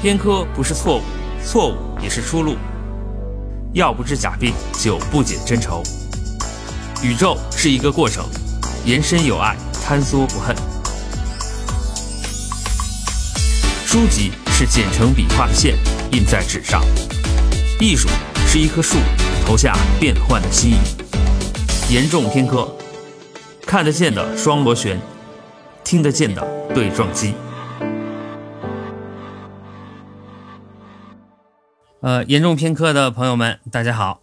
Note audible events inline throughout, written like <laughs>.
偏科不是错误，错误也是出路。药不治假病，酒不解真愁。宇宙是一个过程，延伸有爱，坍缩不恨。书籍是剪成笔画的线，印在纸上。艺术是一棵树，投下变幻的心意。严重偏科，看得见的双螺旋，听得见的对撞机。呃，严重偏科的朋友们，大家好。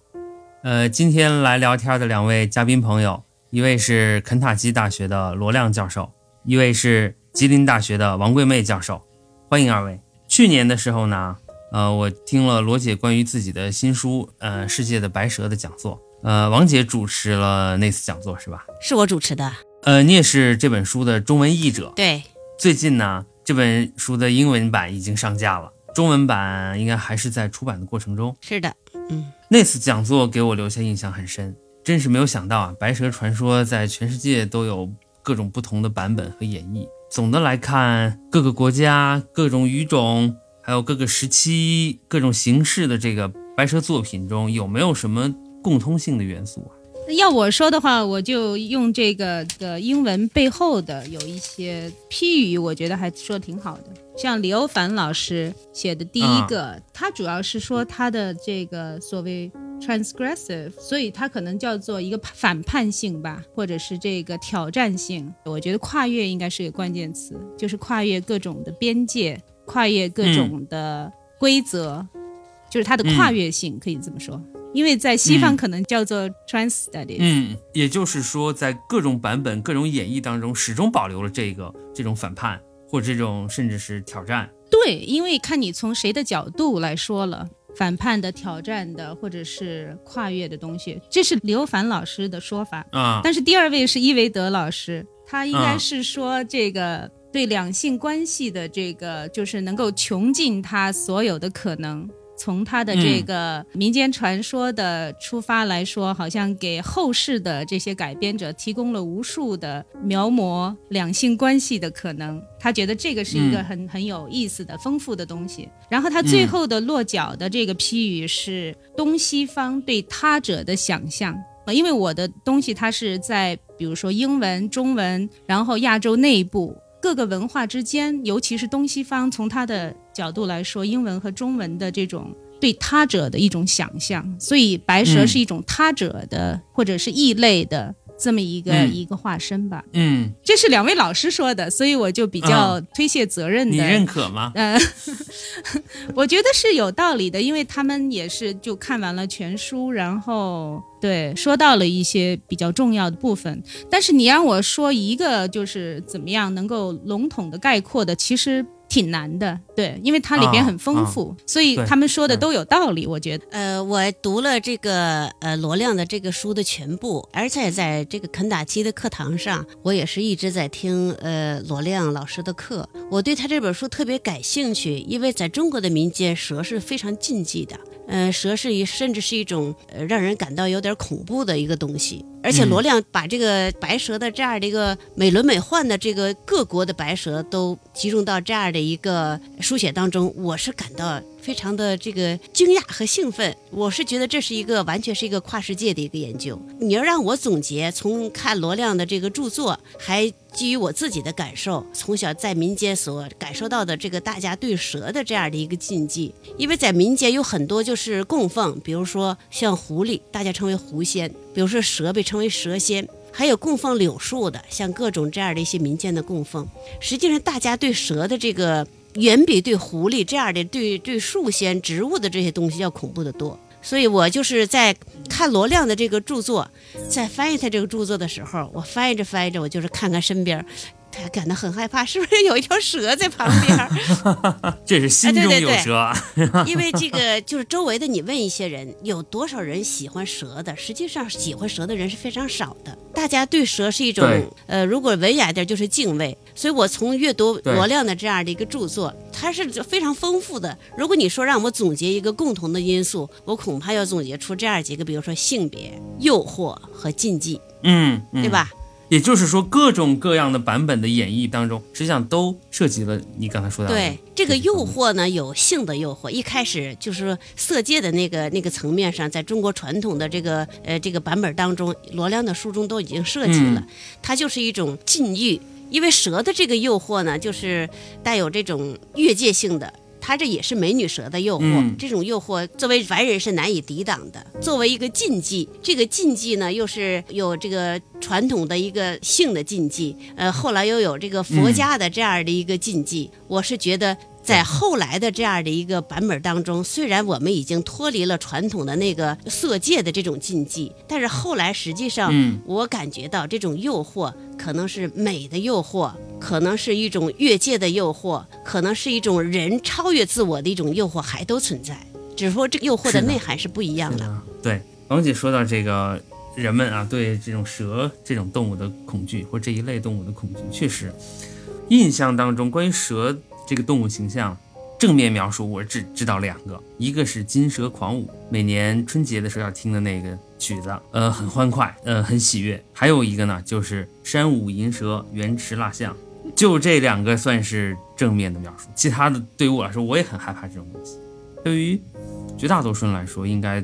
呃，今天来聊天的两位嘉宾朋友，一位是肯塔基大学的罗亮教授，一位是吉林大学的王桂妹教授。欢迎二位。去年的时候呢，呃，我听了罗姐关于自己的新书《呃世界的白蛇》的讲座。呃，王姐主持了那次讲座是吧？是我主持的。呃，你也是这本书的中文译者。对。最近呢，这本书的英文版已经上架了。中文版应该还是在出版的过程中。是的，嗯，那次讲座给我留下印象很深，真是没有想到啊，白蛇传说在全世界都有各种不同的版本和演绎。总的来看，各个国家、各种语种，还有各个时期、各种形式的这个白蛇作品中，有没有什么共通性的元素啊？要我说的话，我就用这个的英文背后的有一些批语，我觉得还说的挺好的。像李欧凡老师写的第一个，他主要是说他的这个所谓 transgressive，所以他可能叫做一个反叛性吧，或者是这个挑战性。我觉得跨越应该是个关键词，就是跨越各种的边界，跨越各种的规则，就是它的跨越性，可以这么说。因为在西方可能叫做 trans studies，嗯，也就是说，在各种版本、各种演绎当中，始终保留了这个这种反叛或者这种甚至是挑战。对，因为看你从谁的角度来说了，反叛的、挑战的，或者是跨越的东西，这是刘凡老师的说法啊。但是第二位是伊维德老师，他应该是说这个对两性关系的这个，就是能够穷尽他所有的可能。从他的这个民间传说的出发来说，好像给后世的这些改编者提供了无数的描摹两性关系的可能。他觉得这个是一个很很有意思的、丰富的东西。然后他最后的落脚的这个批语是东西方对他者的想象。呃，因为我的东西它是在比如说英文、中文，然后亚洲内部。各个文化之间，尤其是东西方，从他的角度来说，英文和中文的这种对他者的一种想象，所以白蛇是一种他者的或者是异类的。这么一个一个化身吧，嗯，这是两位老师说的，所以我就比较推卸责任的。你认可吗？嗯，<laughs> 我觉得是有道理的，因为他们也是就看完了全书，然后对说到了一些比较重要的部分。但是你让我说一个就是怎么样能够笼统的概括的，其实。挺难的，对，因为它里边很丰富，所以他们说的都有道理。我觉得，呃，我读了这个呃罗亮的这个书的全部，而且在这个肯塔基的课堂上，我也是一直在听呃罗亮老师的课。我对他这本书特别感兴趣，因为在中国的民间，蛇是非常禁忌的。嗯，蛇是一，甚至是一种呃让人感到有点恐怖的一个东西。而且罗亮把这个白蛇的这样的一个美轮美奂的这个各国的白蛇都集中到这样的一个书写当中，我是感到。非常的这个惊讶和兴奋，我是觉得这是一个完全是一个跨世界的一个研究。你要让我总结，从看罗亮的这个著作，还基于我自己的感受，从小在民间所感受到的这个大家对蛇的这样的一个禁忌，因为在民间有很多就是供奉，比如说像狐狸，大家称为狐仙；比如说蛇被称为蛇仙，还有供奉柳树的，像各种这样的一些民间的供奉。实际上，大家对蛇的这个。远比对狐狸这样的、对对树仙、植物的这些东西要恐怖的多，所以我就是在看罗亮的这个著作，在翻译他这个著作的时候，我翻译着翻译着，我就是看看身边。他感到很害怕，是不是有一条蛇在旁边？<laughs> 这是心中有蛇。<laughs> 因为这个就是周围的，你问一些人，有多少人喜欢蛇的？实际上，喜欢蛇的人是非常少的。大家对蛇是一种呃，如果文雅点就是敬畏。所以我从阅读罗亮的这样的一个著作，它是非常丰富的。如果你说让我总结一个共同的因素，我恐怕要总结出这样几个，比如说性别、诱惑和禁忌，嗯，对吧？也就是说，各种各样的版本的演绎当中，实际上都涉及了你刚才说的对这个诱惑呢，有性的诱惑。一开始就是说色戒的那个那个层面上，在中国传统的这个呃这个版本当中，罗亮的书中都已经涉及了，它就是一种禁欲。因为蛇的这个诱惑呢，就是带有这种越界性的。它这也是美女蛇的诱惑，嗯这种诱惑作为凡人是难以抵挡的。作为一个禁忌，这个禁忌呢，又是有这个传统的一个性的禁忌，呃，后来又有这个佛家的这样的一个禁忌。我是觉得。在后来的这样的一个版本当中，虽然我们已经脱离了传统的那个色戒的这种禁忌，但是后来实际上，嗯我感觉到这种诱惑可能是美的诱惑，可能是一种越界的诱惑，可能是一种人超越自我的一种诱惑，还都存在。只是说这个诱惑的的内涵是不一样的。啊，对，王姐说到这个人们啊，对这种蛇这种动物的恐惧，或这一类动物的恐惧，确实，印象当中关于蛇这个动物形象，正面描述我只知道两个，一个是《金蛇狂舞》，每年春节的时候要听的那个曲子，呃，很欢快，呃，很喜悦；还有一个呢，就是《山舞银蛇原驰蜡象》，就这两个算是正面的描述，其他的对于我来说，我也很害怕这种东西。对于绝大多数人来说，应该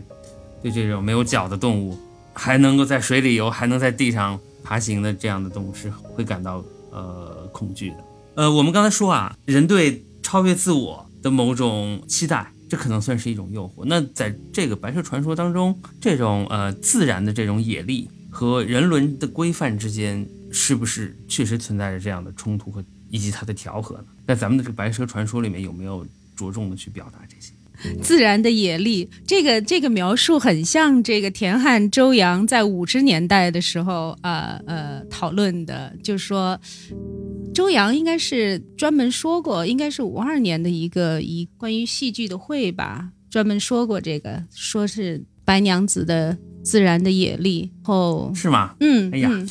对这种没有脚的动物，还能够在水里游，还能在地上爬行的这样的动物，是会感到呃恐惧的。呃，我们刚才说啊，人对超越自我的某种期待，这可能算是一种诱惑。那在这个白蛇传说当中，这种呃自然的这种野力和人伦的规范之间，是不是确实存在着这样的冲突和以及它的调和呢？在咱们的这个白蛇传说里面，有没有着重的去表达这些？自然的野力，这个这个描述很像这个田汉、周扬在五十年代的时候，呃呃讨论的，就是说，周扬应该是专门说过，应该是五二年的一个一关于戏剧的会吧，专门说过这个，说是白娘子的自然的野力后。是吗？嗯，哎呀嗯，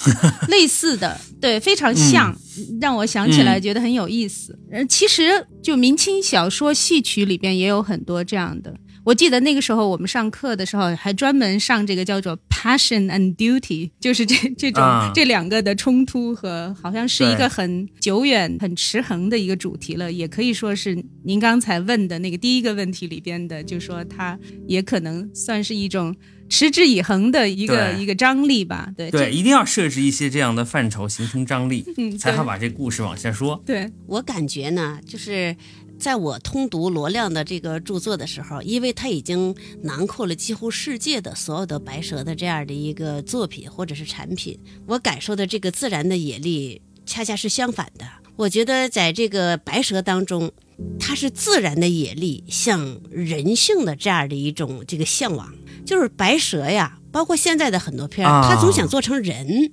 类似的，<laughs> 对，非常像，让我想起来觉得很有意思。嗯，其实就明清小说戏曲里边也有很多这样的。我记得那个时候我们上课的时候，还专门上这个叫做 passion and duty，就是这这种、啊。这两个的冲突和好像是一个很久远、很持恒的一个主题了，也可以说是您刚才问的那个第一个问题里边的，就说它也可能算是一种持之以恒的一个一个张力吧。对。对，一定要设置一些这样的范畴，形成张力，嗯，才好把这故事往下说。对，我感觉呢，就是在我通读罗亮的这个著作的时候，因为他已经囊括了几乎世界的所有的白蛇的这样的一个作品或者是产品，我感受的这个自然的野力恰恰是相反的。我觉得在这个白蛇当中，它是自然的野力向人性的这样的一种这个向往，就是白蛇呀，包括现在的很多片儿，啊它总想做成人，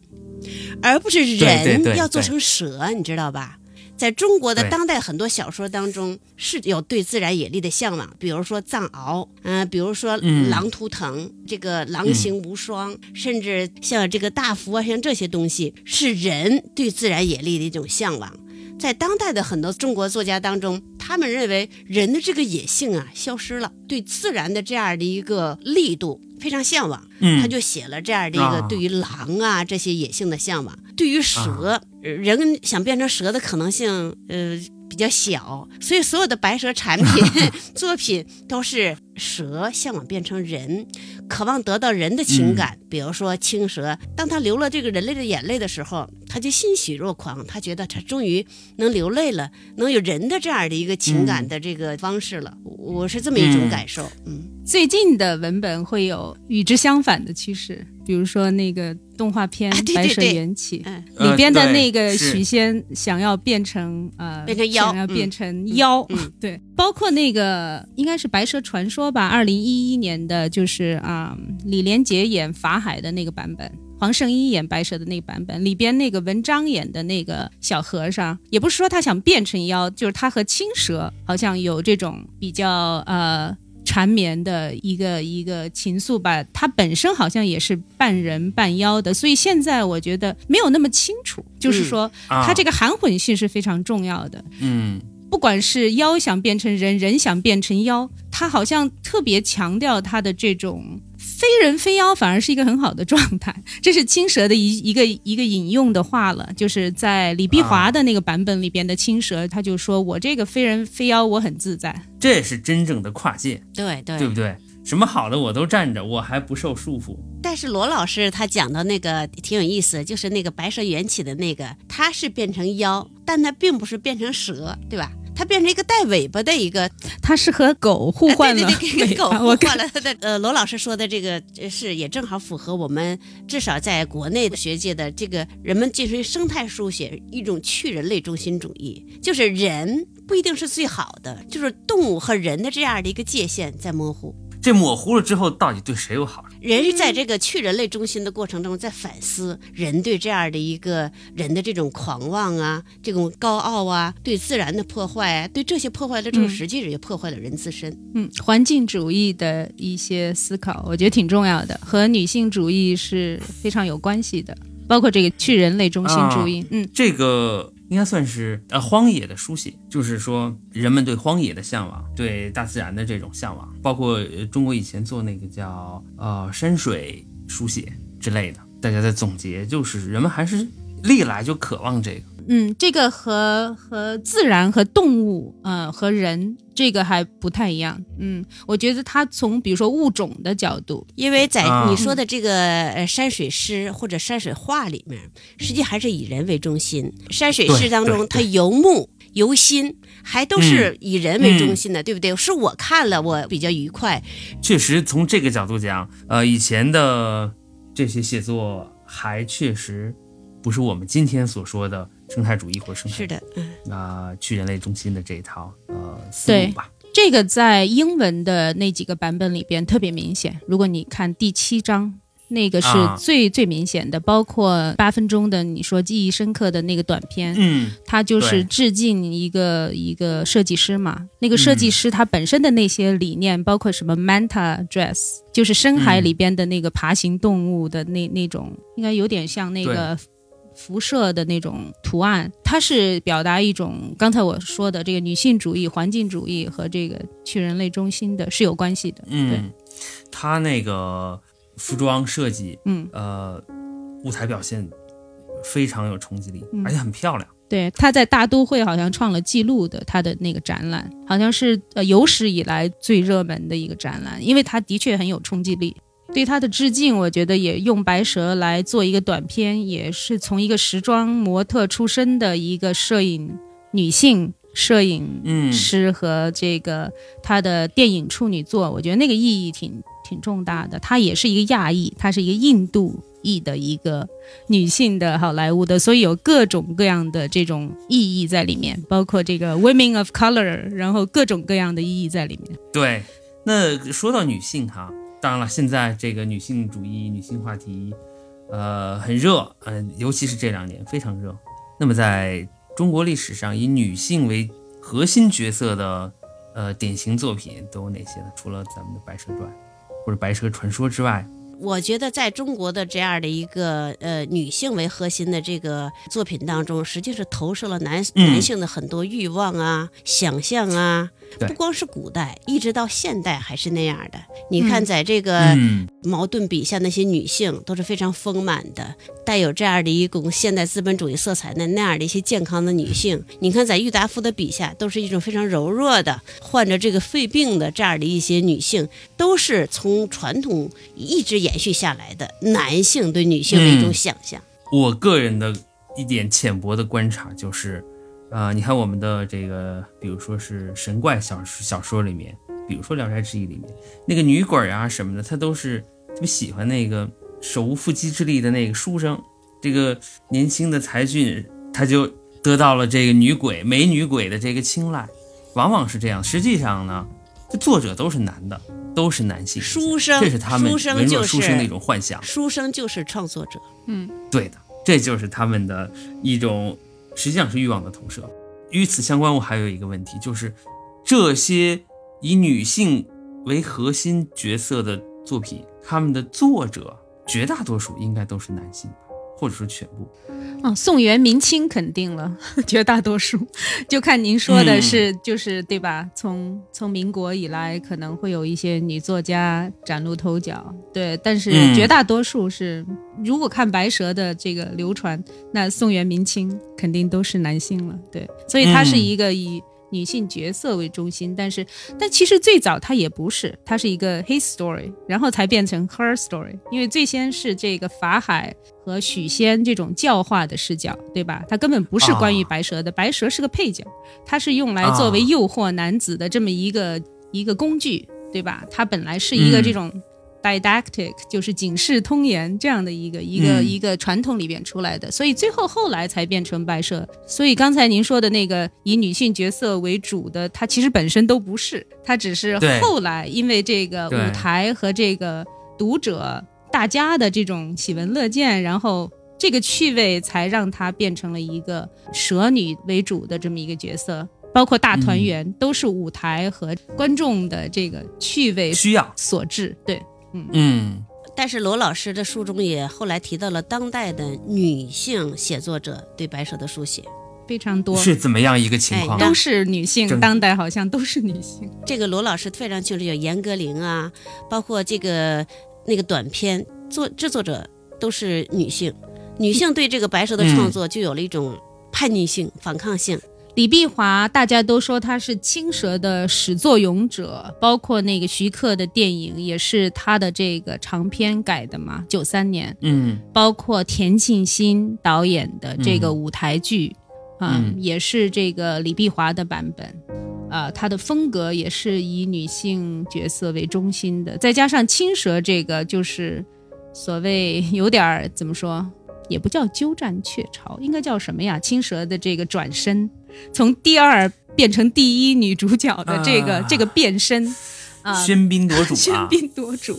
而不是人要做成蛇，你知道吧？在中国的当代很多小说当中是有对自然野力的向往，比如说藏獒，嗯、比如说嗯。狼图腾，这个狼行无双，甚至像这个大福啊，像这些东西，是人对自然野力的一种向往。在当代的很多中国作家当中，他们认为人的这个野性啊消失了，对自然的这样的一个力度非常向往，嗯他就写了这样的一个啊对于狼啊这些野性的向往，对于蛇，呃人想变成蛇的可能性，呃。比较小，所以所有的白蛇产品 <laughs> <laughs> 作品都是蛇向往变成人，渴望得到人的情感。比如说青蛇，当他流了这个人类的眼泪的时候，他就欣喜若狂，他觉得他终于能流泪了，能有人的这样的一个情感的这个方式了。我是这么一种嗯感受。嗯最近的文本会有与之相反的趋势，比如说那个动画片白蛇缘起》里边的那个许仙想要变成呃变成妖想要嗯变成妖，嗯。<laughs> 对，包括那个应该是《白蛇传说》吧，二零一一年的，就是啊、李连杰演法海的那个版本。黄圣依演白蛇的那个版本里边，那个文章演的那个小和尚，也不是说他想变成妖，就是他和青蛇好像有这种比较呃缠绵的一个一个情愫吧。它本身好像也是半人半妖的，所以现在我觉得没有那么清楚，就是说啊他这个含混性是非常重要的。嗯不管是妖想变成人，人想变成妖，它好像特别强调它的这种非人非妖，反而是一个很好的状态。<laughs> 这是青蛇的一一个一个引用的话了，就是在李碧华的那个版本里边的青蛇，他就说我这个非人非妖，我很自在。<laughs> 这也是真正的跨界，对对对不对？什么好的我都占着，我还不受束缚。但是罗老师他讲的那个挺有意思，就是那个白蛇缘起的那个，他是变成妖，但他并不是变成蛇，对吧？他变成一个带尾巴的一个，它是和狗互换了呃对对对，跟狗互换了它的。呃，罗老师说的这个呃是也正好符合我们至少在国内的学界的这个人们进行生态书写一种去人类中心主义，就是人不一定是最好的，就是动物和人的这样的一个界限在模糊。这模糊了之后，到底对谁有好处？人是在这个去人类中心的过程中，在反思人对这样的一个人的这种狂妄啊，这种高傲啊，对自然的破坏啊，对这些破坏了之后，嗯实际上也破坏了人自身。嗯，环境主义的一些思考，我觉得挺重要的，和女性主义是非常有关系的，包括这个去人类中心主义。嗯这个应该算是呃荒野的书写，就是说人们对荒野的向往，对大自然的这种向往，包括中国以前做那个叫呃山水书写之类的，大家在总结，就是人们还是历来就渴望这个。嗯，这个和和自然和动物，呃，和人这个还不太一样。嗯，我觉得它从比如说物种的角度，因为在啊你说的这个呃山水诗或者山水画里面，实际还是以人为中心。山水诗当中，它游目游心，还都是以人为中心的，对不对？是我看了我比较愉快，确实从这个角度讲，呃，以前的这些写作还确实不是我们今天所说的生态主义或者生态是的，嗯。啊、去人类中心的这一套呃思路吧。这个在英文的那几个版本里边特别明显。如果你看第七章，那个是啊最、最明显的，包括八分钟的你说记忆深刻的那个短片，嗯，它就是致敬一个一个设计师嘛。那个设计师他本身的那些理念，包括什么 manta dress，就是深海里边的那个爬行动物的那、那种，应该有点像那个。辐射的那种图案，它是表达一种刚才我说的这个女性主义、环境主义和这个去人类中心的是有关系的。对，嗯，他那个服装设计，嗯，呃，舞台表现非常有冲击力，嗯而且很漂亮。对，他在大都会好像创了记录的，他的那个展览好像是呃有史以来最热门的一个展览，因为他的确很有冲击力。对他的致敬，我觉得也用白蛇来做一个短片，也是从一个时装模特出身的一个摄影女性摄影嗯师和这个她的电影处女作，我觉得那个意义挺挺重大的。她也是一个亚裔，她是一个印度裔的一个女性的好莱坞的，所以有各种各样的这种意义在里面，包括这个 women of color，然后各种各样的意义在里面。对，那说到女性哈，当然了，现在这个女性主义、女性话题，呃，很热，嗯、尤其是这两年非常热。那么在中国历史上，以女性为核心角色的呃典型作品都有哪些呢？除了咱们的《白蛇传》或者《白蛇传说》之外，我觉得在中国的这样的一个呃女性为核心的这个作品当中，实际是投射了男、嗯男性的很多欲望啊、想象啊。不光是古代，一直到现代还是那样的。你看，嗯在这个矛，盾笔下那些女性都是非常丰满的，带有这样的一种现代资本主义色彩的那样的一些健康的女性。你看，在郁达夫的笔下，都是一种非常柔弱的，患着这个肺病的这样的一些女性，都是从传统一直延续下来的男性对女性的一种嗯想象。我个人的一点浅薄的观察就是，呃，你看我们的这个，比如说是神怪小小说里面，比如说《聊斋志异》里面那个女鬼啊什么的，她都是特别喜欢那个手无缚鸡之力的那个书生，这个年轻的才俊，他就得到了这个女鬼美女鬼的这个青睐，往往是这样。实际上呢，这作者都是男的，都是男性，书生，这是他们书生文弱就是书生的一种幻想。书生就是创作者。嗯对的，这就是他们的一种，实际上是欲望的投射。与此相关，我还有一个问题，就是这些以女性为核心角色的作品，他们的作者绝大多数应该都是男性吧，或者说全部。哦，宋元明清肯定了，<laughs> 绝大多数，就看您说的是，就是对吧？从从民国以来，可能会有一些女作家崭露头角，对，但是绝大多数是，如果看白蛇的这个流传，那宋元明清肯定都是男性了，对，所以它是一个以。女性角色为中心，但是，但其实最早它也不是，它是一个 his story，然后才变成 her story。因为最先是这个法海和许仙这种教化的视角，对吧？它根本不是关于白蛇的，白蛇是个配角，它是用来作为诱惑男子的这么一个一个工具，对吧？它本来是一个这种。Didactic 就是警世通言这样的一个一个一个传统里边出来的，所以最后后来才变成白蛇。所以刚才您说的那个以女性角色为主的，它其实本身都不是，它只是后来因为这个舞台和这个读者大家的这种喜闻乐见，然后这个趣味才让它变成了一个蛇女为主的这么一个角色。包括大团圆都是舞台和观众的这个趣味需要所致，对。嗯。但是罗老师的书中也后来提到了当代的女性写作者对白蛇的书写。非常多，是怎么样一个情况？都是女性，当代好像都是女性。这个罗老师非常清楚，有严歌苓啊，包括这个那个短片作制作者都是女性，女性对这个白蛇的创作就有了一种叛逆性、反抗性。李碧华，大家都说他是青蛇的始作俑者，包括那个徐克的电影也是他的这个长篇改的嘛，九三年，嗯，包括田沁鑫导演的这个舞台剧，啊，也是这个李碧华的版本，啊，他的风格也是以女性角色为中心的，再加上青蛇这个就是所谓有点儿怎么说，也不叫鸠占鹊巢，应该叫什么呀？青蛇的这个转身。从第二变成第一女主角的这个这个变身，啊，喧宾夺主，喧宾夺主，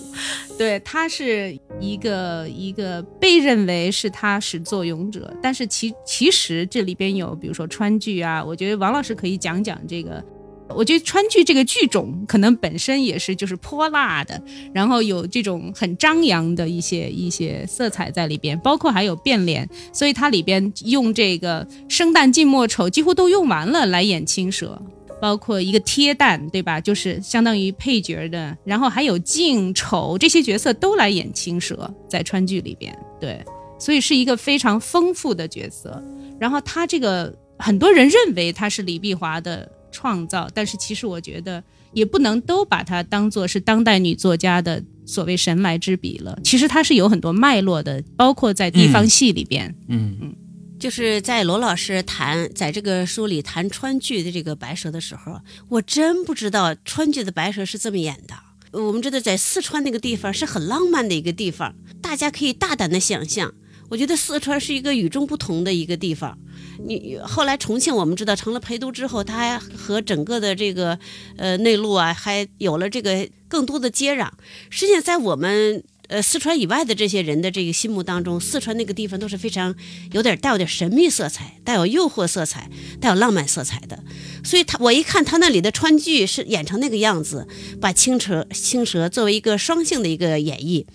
对，他是一个一个被认为是他始作俑者，但是其其实这里边有，比如说川剧啊，我觉得王老师可以讲讲这个。我觉得川剧这个剧种可能本身也是就是泼辣的，然后有这种很张扬的一些一些色彩在里边，包括还有变脸，所以它里边用这个生旦净末丑几乎都用完了来演青蛇，包括一个贴旦，对吧？就是相当于配角的，然后还有净丑这些角色都来演青蛇，在川剧里边，对，所以是一个非常丰富的角色。然后他这个很多人认为他是李碧华的。创造，但是其实我觉得也不能都把它当做是当代女作家的所谓神来之笔了。其实它是有很多脉络的，包括在地方戏里边。嗯嗯，就是在罗老师谈在这个书里谈川剧的这个白蛇的时候，我真不知道川剧的白蛇是这么演的。我们知道在四川那个地方是很浪漫的一个地方，大家可以大胆的想象。我觉得四川是一个与众不同的一个地方。你后来重庆我们知道成了陪都之后，它还和整个的这个呃内陆啊，还有了这个更多的接壤。实际上，在我们呃四川以外的这些人的这个心目当中，四川那个地方都是非常有点带有点神秘色彩、带有诱惑色彩、带有浪漫色彩的。所以，他我一看他那里的川剧是演成那个样子，把青蛇青蛇作为一个双性的一个演绎，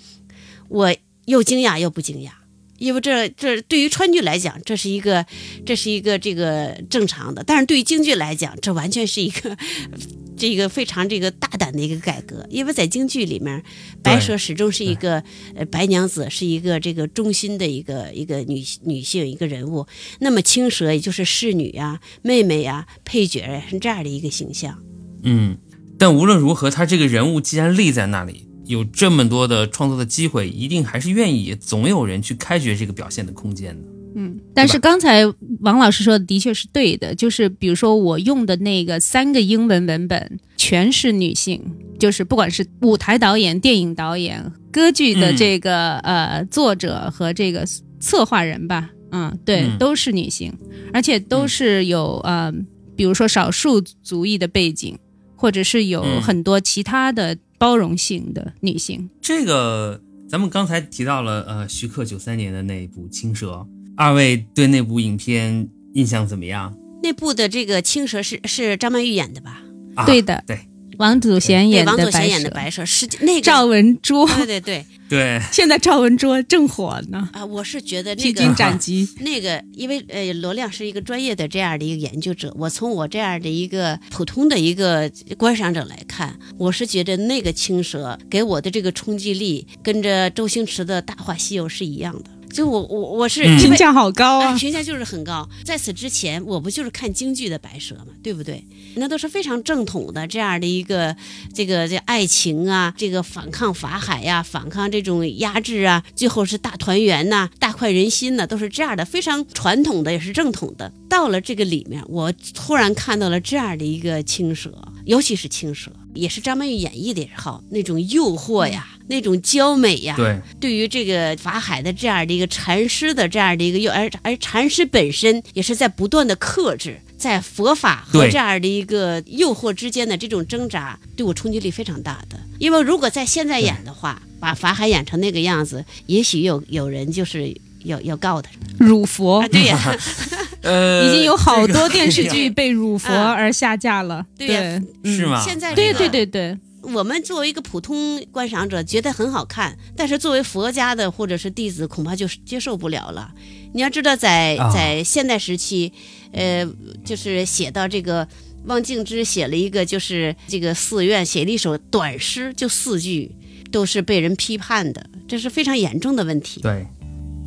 我又惊讶又不惊讶。因为这这对于川剧来讲，这是一个，这是一个这个正常的；但是对于京剧来讲，这完全是一个 <laughs> 这个非常这个大胆的一个改革。因为在京剧里面，白蛇始终是一个呃白娘子，是一个这个中心的一个一个女女性一个人物。那么青蛇也就是侍女呀、妹妹呀、配角呀，是这样的一个形象。嗯，但无论如何，她这个人物既然立在那里。有这么多的创作的机会，一定还是愿意，总有人去开掘这个表现的空间的。嗯，但是刚才王老师说的的确是对的，就是比如说我用的那个三个英文文本全是女性，就是不管是舞台导演、电影导演、歌剧的这个呃作者和这个策划人吧，嗯，对，都是女性，而且都是有呃，比如说少数族裔的背景，或者是有很多其他的。包容性的女性，这个咱们刚才提到了，呃，徐克九三年的那一部《青蛇》，二位对那部影片印象怎么样？那部的这个青蛇是是张曼玉演的吧？啊，对的，对，王祖贤演的王祖贤白蛇，演的白蛇，是那个赵文卓，对对对。<laughs> 对，现在赵文卓正火呢，啊，我是觉得那披个荆斩棘。<laughs> 那个，因为呃，罗亮是一个专业的这样的一个研究者，我从我这样的一个普通的一个观赏者来看，我是觉得那个青蛇给我的这个冲击力，跟着周星驰的《大话西游》是一样的。就我我我是评价好高啊，啊！评价就是很高。在此之前，我不就是看京剧的白蛇嘛，对不对？那都是非常正统的这样的一个这个这爱情啊，这个反抗法海呀、反抗这种压制啊，最后是大团圆呐、大快人心呐、都是这样的，非常传统的，也是正统的。到了这个里面，我突然看到了这样的一个青蛇，尤其是青蛇，也是张曼玉演绎的也好，那种诱惑呀，那种娇美呀，对，对于这个法海的这样的一个禅师的这样的一个诱，而而禅师本身也是在不断的克制，在佛法和这样的一个诱惑之间的这种挣扎，对我冲击力非常大的。因为如果在现在演的话，把法海演成那个样子，也许有有人就是要要告他辱佛。啊，对呀、<laughs> 呃，<laughs> 已经有好多电视剧被辱佛啊。而下架了。对呀。嗯。是吗？现在对这个对对。对，我们作为一个普通观赏者，觉得很好看，但是作为佛家的或者是弟子，恐怕就是接受不了了。你要知道在，啊。在现代时期，呃，就是写到这个汪静之写了一个，就是这个寺院写了一首短诗，就四句，都是被人批判的，这是非常严重的问题。对，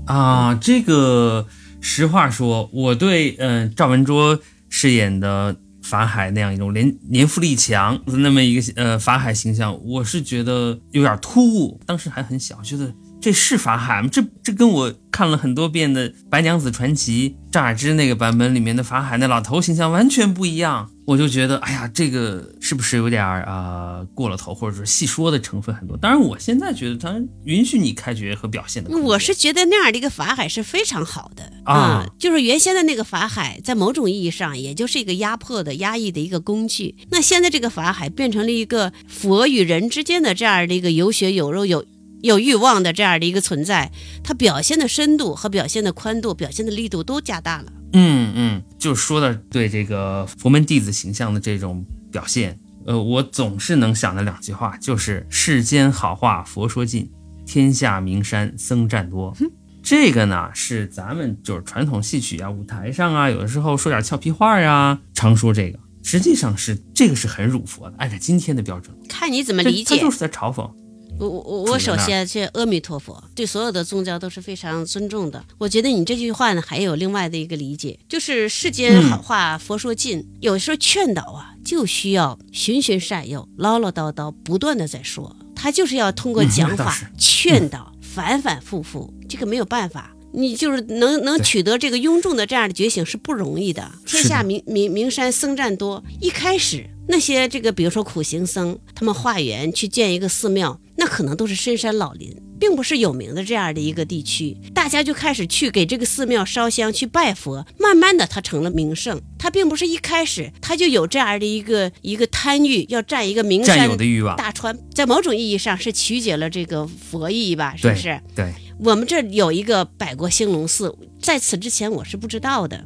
啊，这个实话说，我对嗯、赵文卓饰演的法海那样一种年年富力强的那么一个呃法海形象，我是觉得有点突兀。当时还很小，觉得这是法海吗？这这跟我看了很多遍的《白娘子传奇》张雅芝那个版本里面的法海那老头形象完全不一样。我就觉得，哎呀，这个是不是有点儿啊、过了头，或者说细说的成分很多？当然，我现在觉得他允许你开掘和表现的。我是觉得那样的一个法海是非常好的啊嗯就是原先的那个法海，在某种意义上也就是一个压迫的、压抑的一个工具。那现在这个法海变成了一个佛与人之间的这样的一个有血有肉、有有欲望的这样的一个存在，它表现的深度和表现的宽度、表现的力度都加大了。嗯嗯，就说的对这个佛门弟子形象的这种表现，呃，我总是能想的两句话，就是世间好话佛说尽，天下名山僧占多。这个呢是咱们就是传统戏曲啊，舞台上啊，有的时候说点俏皮话呀，常说这个，实际上是这个是很辱佛的，按照今天的标准，看你怎么理解。他就是在嘲讽。我我我我首先是阿弥陀佛，对所有的宗教都是非常尊重的。我觉得你这句话呢，还有另外的一个理解，就是世间好话佛说尽，有时候劝导啊，就需要循循善诱，唠唠叨叨，不断的在说，他就是要通过嗯讲法劝导，反反复复，这个没有办法。你就是能能取得这个庸众的这样的觉醒是不容易的。天下名名名山僧占多，一开始那些这个比如说苦行僧，他们化缘去建一个寺庙，那可能都是深山老林，并不是有名的这样的一个地区，大家就开始去给这个寺庙烧香去拜佛，慢慢的他成了名胜。他并不是一开始他就有这样的一个一个贪欲，要占一个名山的欲望，大川，在某种意义上是曲解了这个佛意吧，是不是？对，我们这有一个百国兴隆寺，在此之前我是不知道的。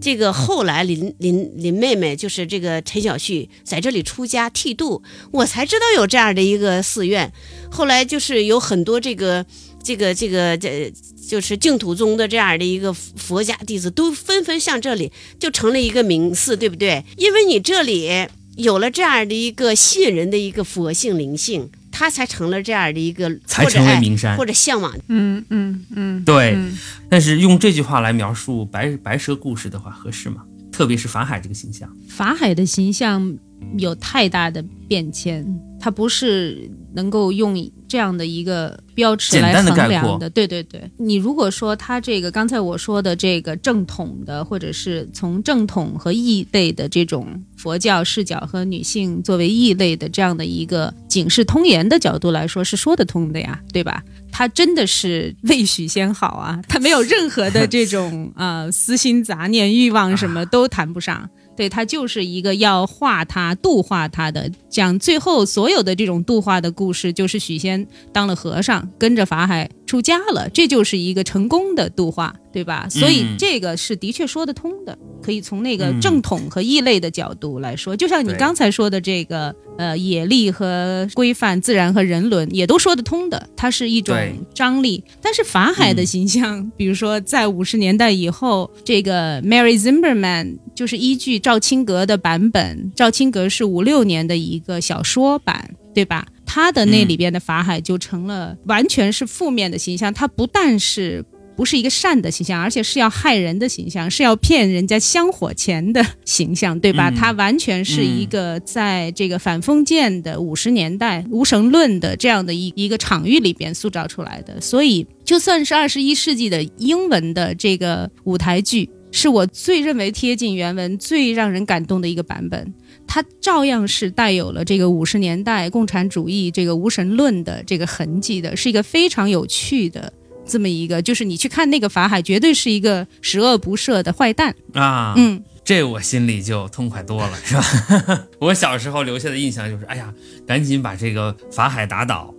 这个后来林林林妹妹就是这个陈小旭在这里出家剃度，我才知道有这样的一个寺院。后来就是有很多这个这个这个这就是净土宗的这样的一个佛家弟子都纷纷向这里，就成了一个名寺，对不对？因为你这里有了这样的一个吸引人的一个佛性灵性，它才成了这样的一个才成为名山。或者向往。嗯嗯嗯，对，嗯但是用这句话来描述白白蛇故事的话，合适吗？特别是法海这个形象，法海的形象有太大的变迁，它不是能够用这样的一个标尺来衡量的。对对对，你如果说他这个刚才我说的这个正统的，或者是从正统和异类的这种佛教视角和女性作为异类的这样的一个警示通言的角度来说，是说得通的呀，<laughs> 对吧？他真的是未许先好啊，他没有任何的这种呃私心杂念、欲望，什么都谈不上。对他就是一个要化他、度化他的，讲最后所有的这种度化的故事，就是许仙当了和尚，跟着法海出家了，这就是一个成功的度化，对吧？所以这个是的确说得通的，可以从那个正统和异类的角度来说，就像你刚才说的这个呃野力和规范、自然和人伦，也都说得通的，它是一种张力。但是法海的形象，比如说在五十年代以后，这个 Mary Zimmerman 就是依据。赵清阁的版本，赵清阁是五六年的一个小说版，对吧？他的那里边的法海就成了完全是负面的形象，他不但是不是一个善的形象，而且是要害人的形象，是要骗人家香火钱的形象，对吧？他完全是一个在这个反封建的五十年代无神论的这样的一一个场域里边塑造出来的，所以就算是二十一世纪的英文的这个舞台剧。是我最认为贴近原文、最让人感动的一个版本，它照样是带有了这个五十年代共产主义这个无神论的这个痕迹的，是一个非常有趣的这么一个，就是你去看那个法海，绝对是一个十恶不赦的坏蛋啊！嗯，这我心里就痛快多了，是吧？<laughs> 我小时候留下的印象就是，哎呀，赶紧把这个法海打倒。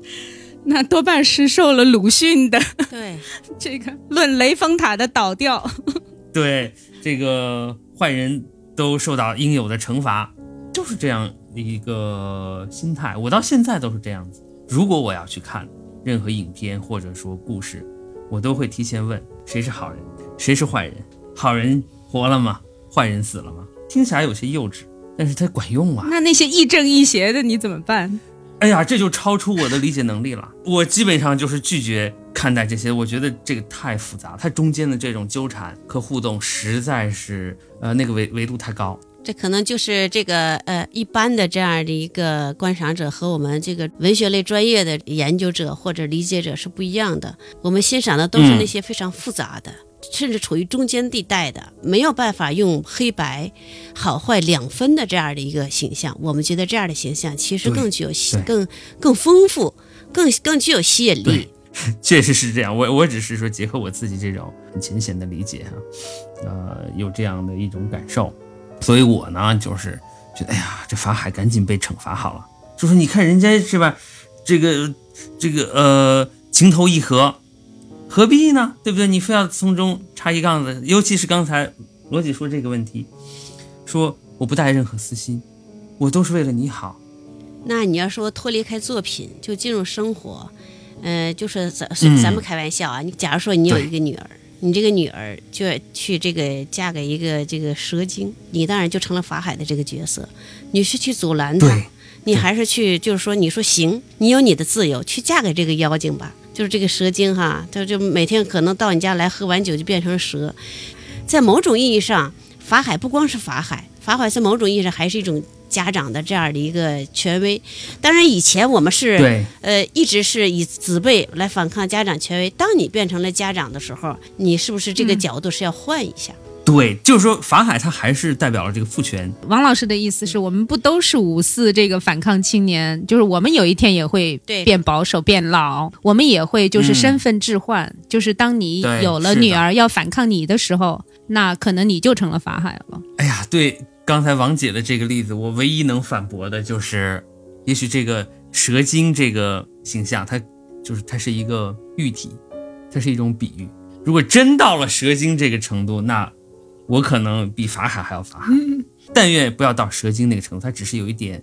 那多半是受了鲁迅的，对，<laughs> 这个论雷峰塔的倒掉。对这个坏人都受到应有的惩罚，就是这样一个心态。我到现在都是这样子。如果我要去看任何影片或者说故事，我都会提前问谁是好人，谁是坏人。好人活了吗？坏人死了吗？听起来有些幼稚，但是它管用啊。那那些亦正亦邪的你怎么办？哎呀，这就超出我的理解能力了。我基本上就是拒绝看待这些，我觉得这个太复杂，它中间的这种纠缠和互动实在是，呃，那个维维度太高。这可能就是这个呃一般的这样的一个观赏者和我们这个文学类专业的研究者或者理解者是不一样的。我们欣赏的都是那些非常复杂的。甚至处于中间地带的，没有办法用黑白、好坏两分的这样的一个形象。我们觉得这样的形象其实更具有吸、更更丰富、更更具有吸引力。<laughs> 确实是这样。我我只是说结合我自己这种很浅显的理解哈，呃，有这样的一种感受。所以我呢，就是觉得，哎呀，这法海赶紧被惩罚好了。就是你看人家是吧，这个这个呃，情投意合。何必呢？对不对？你非要从中插一杠子，尤其是刚才罗姐说这个问题，说我不带任何私心，我都是为了你好。那你要说脱离开作品就进入生活，呃，就是咱咱们开玩笑啊。你假如说你有一个女儿，你这个女儿就要去这个嫁给一个这个蛇精，你当然就成了法海的这个角色。你是去阻拦她，你还是去就是说你说行，你有你的自由，去嫁给这个妖精吧。就是这个蛇精哈，他就每天可能到你家来喝完酒就变成蛇，在某种意义上，法海不光是法海，法海在某种意义上还是一种家长的这样的一个权威。当然，以前我们是呃一直是以子辈来反抗家长权威。当你变成了家长的时候，你是不是这个角度是要换一下？对，就是说法海他还是代表了这个父权。王老师的意思是我们不都是五四这个反抗青年，就是我们有一天也会变保守、变老，我们也会就是身份置换，就是当你有了女儿要反抗你的时候，那可能你就成了法海了。哎呀，对，刚才王姐的这个例子，我唯一能反驳的就是，也许这个蛇精这个形象，它就是它是一个喻体，它是一种比喻。如果真到了蛇精这个程度，那我可能比法海还要法海，但愿不要到蛇精那个程度，它只是有一点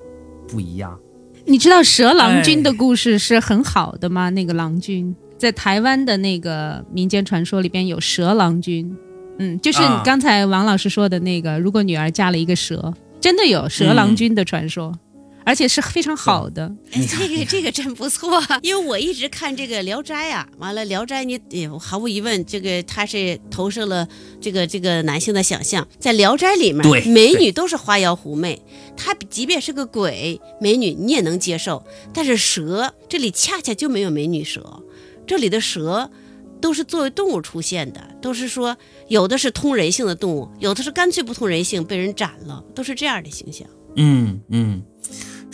不一样。你知道蛇郎君的故事是很好的吗？那个郎君？在台湾的那个民间传说里边有蛇郎君，嗯，就是你刚才王老师说的那个，如果女儿嫁了一个蛇，真的有蛇郎君的传说。而且是非常好的，哎，这个 <laughs> 这个真不错，因为我一直看这个《聊斋》啊，完了《聊斋》你毫无疑问，这个它是投射了这个这个男性的想象，在《聊斋》里面，美女都是花妖狐媚，她即便是个鬼美女，你也能接受，但是蛇这里恰恰就没有美女蛇，这里的蛇都是作为动物出现的，都是说有的是通人性的动物，有的是干脆不通人性被人斩了，都是这样的形象。嗯嗯。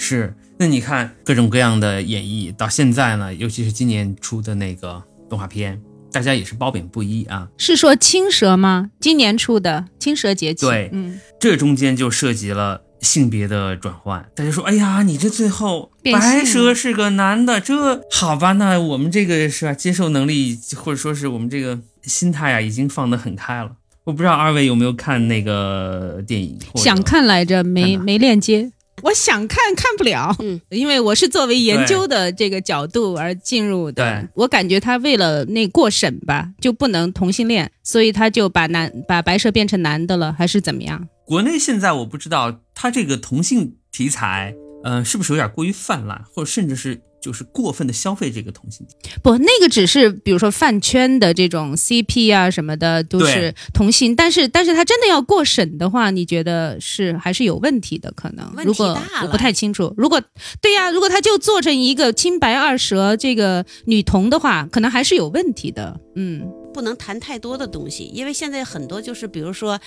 是，那你看各种各样的演绎到现在呢，尤其是今年出的那个动画片，大家也是褒贬不一啊。是说青蛇吗？今年出的青蛇节气。对嗯，这中间就涉及了性别的转换。大家说，哎呀，你这最后白蛇是个男的，这好吧？那我们这个是吧，接受能力或者说是我们这个心态啊，已经放得很开了。我不知道二位有没有看那个电影？想看来着，没没链接。我想看看不了，嗯，因为我是作为研究的这个角度而进入的对。我感觉他为了那过审吧，就不能同性恋，所以他就把男把白蛇变成男的了，还是怎么样？国内现在我不知道他这个同性题材，呃，是不是有点过于泛滥，或者甚至是就是过分的消费这个同性恋？不，那个只是比如说饭圈的这种 CP 啊什么的，都是同性，但是但是他真的要过审的话，你觉得是还是有问题的？可能问题如果大我不太清楚，如果对呀、如果他就做成一个清白二蛇这个女童的话，可能还是有问题的。嗯，不能谈太多的东西，因为现在很多就是比如说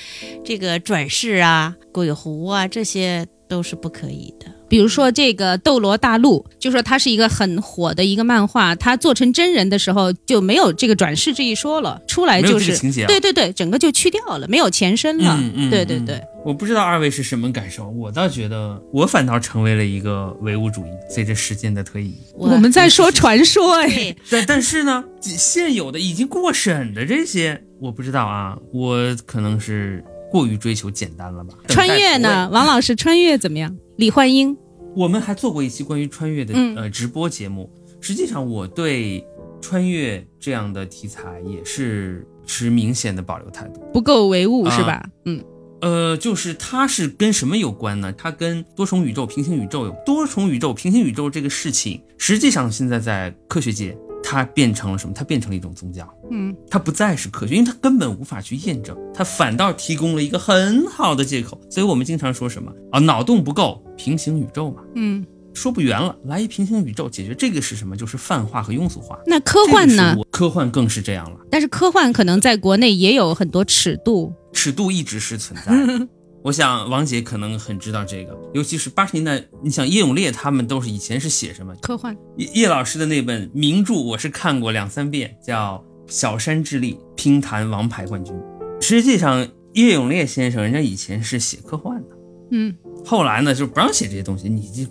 这个转世啊、鬼狐啊，这些都是不可以的。比如说这个《斗罗大陆》，就说它是一个很火的一个漫画，它做成真人的时候就没有这个转世这一说了，出来就是情节啊对对对，整个就去掉了，没有前身了。嗯嗯嗯对对对。我不知道二位是什么感受，我倒觉得我反倒成为了一个唯物主义，随着时间的推移。我我们在说传说哎，<laughs> 但但是呢，现有的已经过审的这些，我不知道啊，我可能是过于追求简单了吧。穿越呢？王老师，穿越怎么样？李焕英，我们还做过一期关于穿越的、嗯呃直播节目。实际上，我对穿越这样的题材也是持明显的保留态度。不够唯物、啊是吧？嗯，呃，就是它是跟什么有关呢？它跟多重宇宙、平行宇宙有多重宇宙、平行宇宙这个事情，实际上现在在科学界，它变成了什么？它变成了一种宗教。嗯，它不再是科学，因为它根本无法去验证，它反倒提供了一个很好的借口。所以我们经常说什么啊，脑洞不够，平行宇宙嘛。嗯，说不圆了，来一平行宇宙解决这个是什么？就是泛化和庸俗化。那科幻呢科幻更是这样了，但是科幻可能在国内也有很多尺度。尺度一直是存在的。<laughs> 我想王姐可能很知道这个，尤其是八十年代，你想叶永烈他们都是以前是写什么？科幻，叶叶老师的那本名著我是看过两三遍，叫《小山智力乒坛王牌冠军》。实际上，叶永烈先生人家以前是写科幻的，嗯，后来呢就不让写这些东西，你就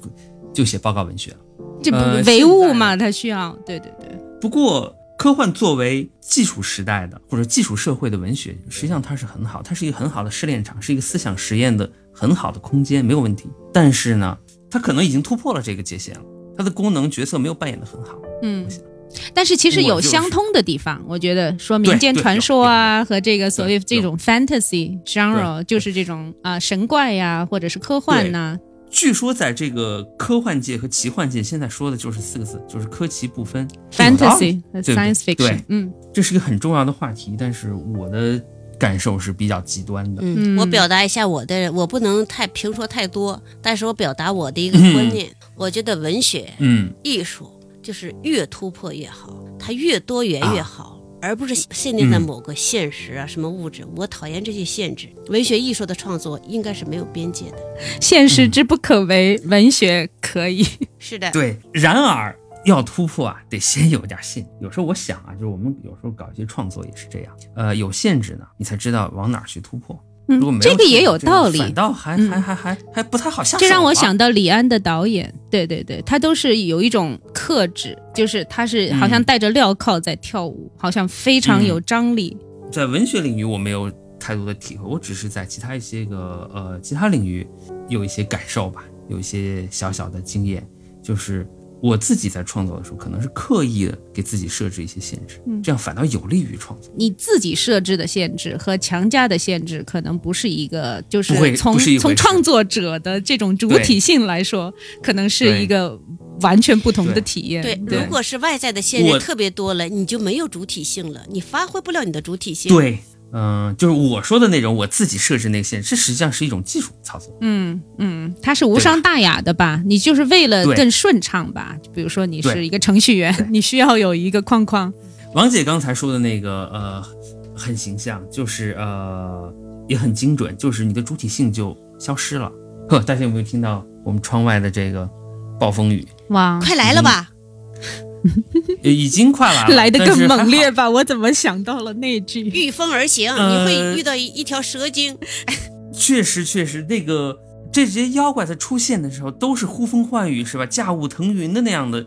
就写报告文学了。这不、呃唯物嘛，他需要，对对对，不过，科幻作为技术时代的或者技术社会的文学，实际上它是很好，它是一个很好的试炼场，是一个思想实验的很好的空间，没有问题。但是呢，它可能已经突破了这个界限了，它的功能角色没有扮演的很好。嗯。但是其实有相通的地方，我觉得说民间传说啊和这个所谓这种 fantasy genre，就是这种啊、神怪呀、或者是科幻呐、据说在这个科幻界和奇幻界，现在说的就是四个字，就是科奇不分。fantasy science fiction，嗯这是一个很重要的话题，但是我的感受是比较极端的。嗯，嗯我表达一下我的，我不能太评说太多，但是我表达我的一个观念。我觉得文学、嗯，艺术就是越突破越好，它越多元越啊好。而不是限定在嗯某个现实啊，什么物质，我讨厌这些限制。文学艺术的创作应该是没有边界的。现实之不可为，文学可以。<laughs> 是的，对。然而要突破啊，得先有点信。有时候我想啊，就是我们有时候搞一些创作也是这样，呃，有限制呢，你才知道往哪儿去突破。嗯如果没有这个也有道理反倒还嗯还还还还不太好下手啊。这让我想到李安的导演，对对对，他都是有一种克制，就是他是好像带着镣铐在跳舞，好像非常有张力。在文学领域我没有太多的体会，我只是在其他一些个呃其他领域有一些感受吧，有一些小小的经验，就是我自己在创作的时候，可能是刻意的给自己设置一些限制，嗯这样反倒有利于创作。你自己设置的限制和强加的限制，可能不是一个，就是从从创作者的这种主体性来说，可能是一个完全不同的体验。对，对如果是外在的限制特别多了，你就没有主体性了，你发挥不了你的主体性。，对，嗯、就是我说的那种我自己设置那个限制，这实际上是一种技术操作。嗯嗯，它是无伤大雅的吧？你就是为了更顺畅吧？比如说你是一个程序员，你需要有一个框框。王姐刚才说的那个呃，很形象，就是呃也很精准，就是你的主体性就消失了。呵，大家有没有听到我们窗外的这个暴风雨？哇，快来了吧！<laughs> <laughs> 已经快来了，<laughs> 来的更猛烈吧？我怎么想到了那句？御风而行，呃你会遇到一一条蛇精。<laughs> 确实，确实，那个这些妖怪在出现的时候都是呼风唤雨，是吧？驾雾腾云的那样的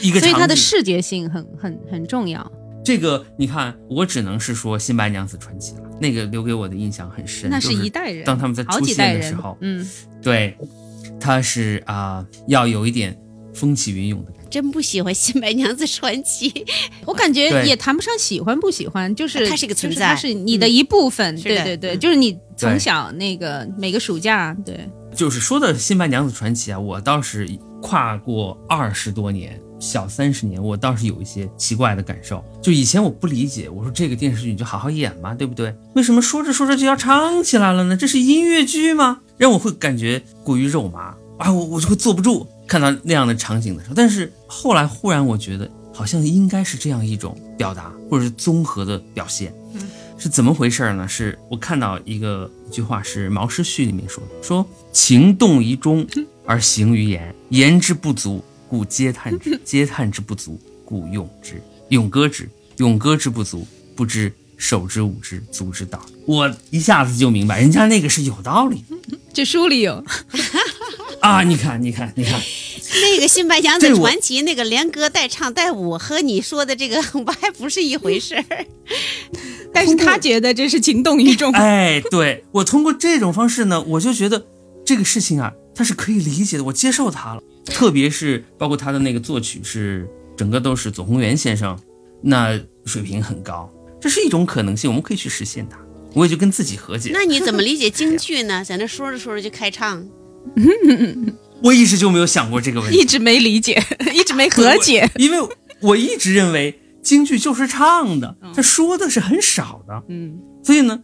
一个。所以它的视觉性很很很重要。这个，你看，我只能是说《新白娘子传奇》了，那个留给我的印象很深。那是一代人，当他们在好出几代人现的时候，嗯，对，他是啊、要有一点风起云涌的感觉。真不喜欢《新白娘子传奇》，<laughs> 我感觉也谈不上喜欢不喜欢，就是它是一个存就是在它是你的一部分。对对对，嗯就是你从小那个每个暑假，对，就是说的《新白娘子传奇》啊，我倒是跨过二十多年，小三十年，我倒是有一些奇怪的感受。就以前我不理解，我说这个电视剧你就好好演嘛，对不对？为什么说着说着就要唱起来了呢？这是音乐剧吗？让我会感觉过于肉麻啊，我我就会坐不住看到那样的场景的时候。但是后来忽然我觉得，好像应该是这样一种表达，或者是综合的表现。是怎么回事呢？是我看到一个一句话，是《毛诗序》里面说的，说情动于中而行于言，言之不足，故嗟叹之；<laughs> 嗟叹之不足，故咏之。咏歌之，咏歌之不足，不知手之舞之足之道。我一下子就明白，人家那个是有道理 <laughs> 这书里有，<laughs> 啊！你看，你看，你看，那个《新白娘子传奇》那个连歌带唱带舞，和你说的这个 <laughs> 我还不是一回事儿。但是他觉得这是情动于衷。哎，对我通过这种方式呢，我就觉得这个事情啊，他是可以理解的，我接受他了。特别是包括他的那个作曲是整个都是左宏元先生，那水平很高，这是一种可能性，我们可以去实现它。我也就跟自己和解。那你怎么理解京剧呢？<laughs> 在那说着说着就开唱，<laughs> 我一直就没有想过这个问题，一直没理解，<laughs> 一直没和解。因为我一直认为京剧就是唱的，他说的是很少的，嗯，所以呢，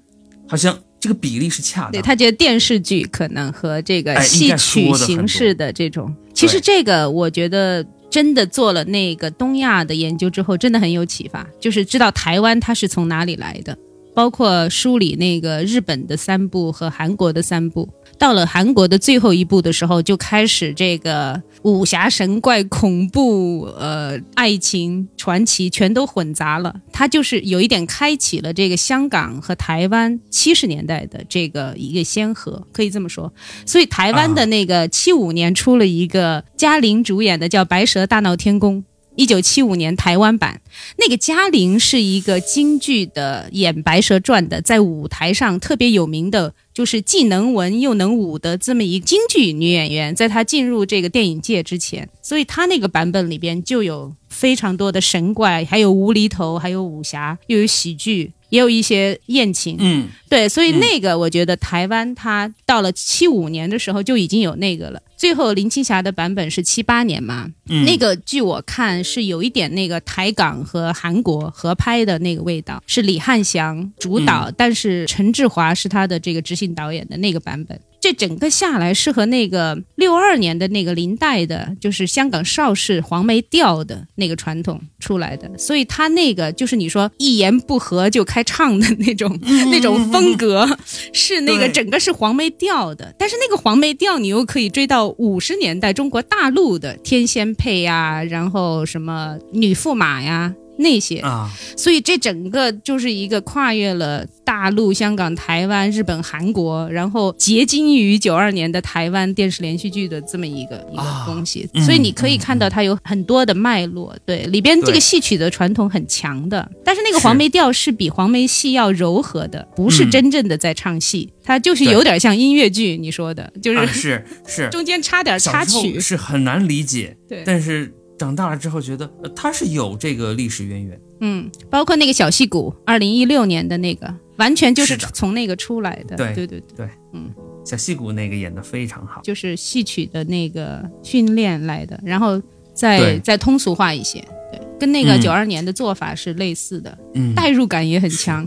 好像这个比例是恰当的。对他觉得电视剧可能和这个戏曲形式的这种，其实这个我觉得真的做了那个东亚的研究之后，真的很有启发，就是知道台湾它是从哪里来的，包括梳理那个日本的三部和韩国的三部。到了韩国的最后一部的时候，就开始这个武侠神怪、恐怖、呃爱情传奇全都混杂了。它就是有一点开启了这个香港和台湾七十年代的这个一个先河，可以这么说。所以台湾的那个七五年出了一个嘉玲主演的叫《白蛇大闹天宫》。一九七五年台湾版，那个嘉玲是一个京剧的演《白蛇传》的，在舞台上特别有名的，就是既能文又能武的这么一京剧女演员。在她进入这个电影界之前，所以她那个版本里边就有非常多的神怪，还有无厘头，还有武侠，又有喜剧，也有一些宴请。嗯，对，所以那个我觉得台湾它到了七五年的时候就已经有那个了。最后林青霞的版本是七八年嘛，嗯那个据我看是有一点那个台港和韩国合拍的那个味道，是李汉祥主导，但是陈志华是他的这个执行导演的那个版本。这整个下来是和那个六二年的那个林黛的，就是香港邵氏黄梅调的那个传统出来的，所以他那个就是你说一言不合就开唱的那种、那种风格，是那个整个是黄梅调的，但是那个黄梅调你又可以追到五十年代中国大陆的天仙配呀，然后什么女驸马呀。那些，啊，所以这整个就是一个跨越了大陆、香港、台湾、日本、韩国，然后结晶于九二年的台湾电视连续剧的这么一个一个啊东西。嗯所以你可以看到它有很多的脉络，对里边这个戏曲的传统很强的，但是那个黄梅调是比黄梅戏要柔和的，不是嗯。真正的在唱戏，它就是有点像音乐剧，你说的，就啊是是。是，<laughs> 中间插点插曲，是很难理解，对。但是长大了之后觉得，呃它是有这个历史渊源。嗯，包括那个小戏骨，二零一六年的那个，完全就是从那个出来的，对对对对。嗯。小戏骨那个演的非常好，就是戏曲的那个训练来的，然后再再通俗化一些，对，跟那个嗯。九二年的做法是类似的，嗯，代入感也很强。